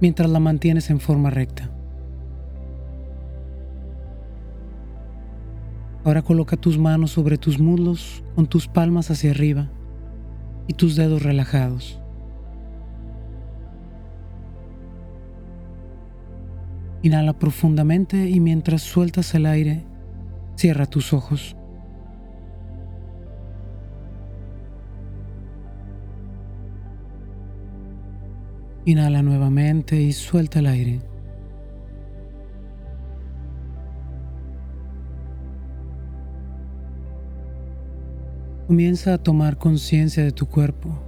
mientras la mantienes en forma recta. Ahora coloca tus manos sobre tus muslos con tus palmas hacia arriba y tus dedos relajados. Inhala profundamente y mientras sueltas el aire, cierra tus ojos. Inhala nuevamente y suelta el aire. Comienza a tomar conciencia de tu cuerpo.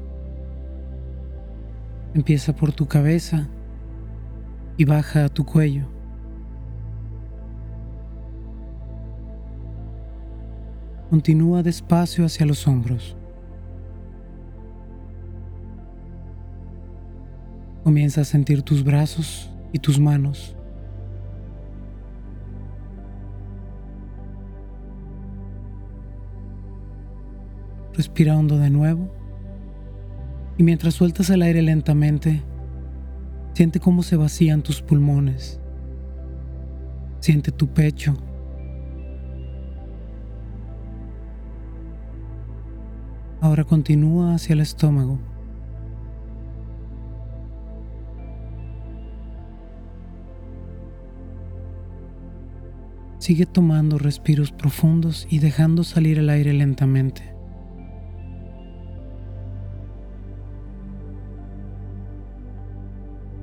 Empieza por tu cabeza y baja a tu cuello. Continúa despacio hacia los hombros. Comienza a sentir tus brazos y tus manos. Respira hondo de nuevo y mientras sueltas el aire lentamente, siente cómo se vacían tus pulmones. Siente tu pecho. Ahora continúa hacia el estómago. Sigue tomando respiros profundos y dejando salir el aire lentamente.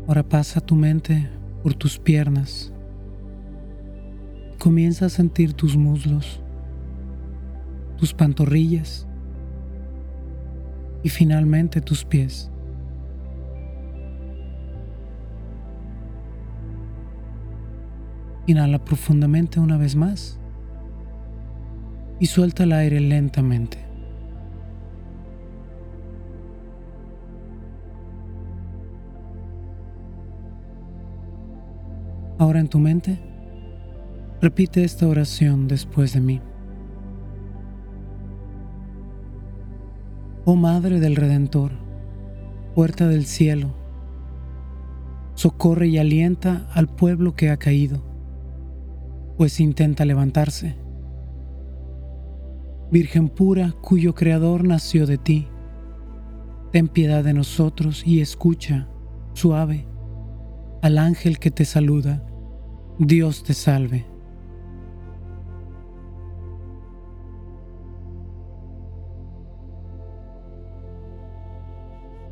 Ahora pasa tu mente por tus piernas. Comienza a sentir tus muslos, tus pantorrillas y finalmente tus pies. Inhala profundamente una vez más y suelta el aire lentamente. Ahora en tu mente, repite esta oración después de mí. Oh Madre del Redentor, puerta del cielo, socorre y alienta al pueblo que ha caído, pues intenta levantarse. Virgen pura, cuyo Creador nació de ti, ten piedad de nosotros y escucha, suave, al ángel que te saluda Dios te salve.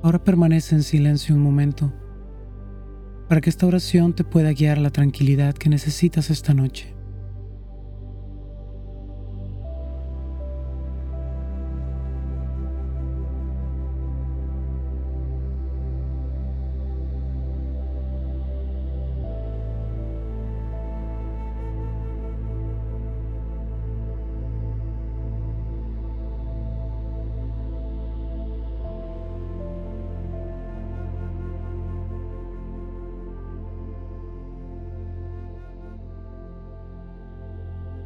Ahora permanece en silencio un momento para que esta oración te pueda guiar a la tranquilidad que necesitas esta noche.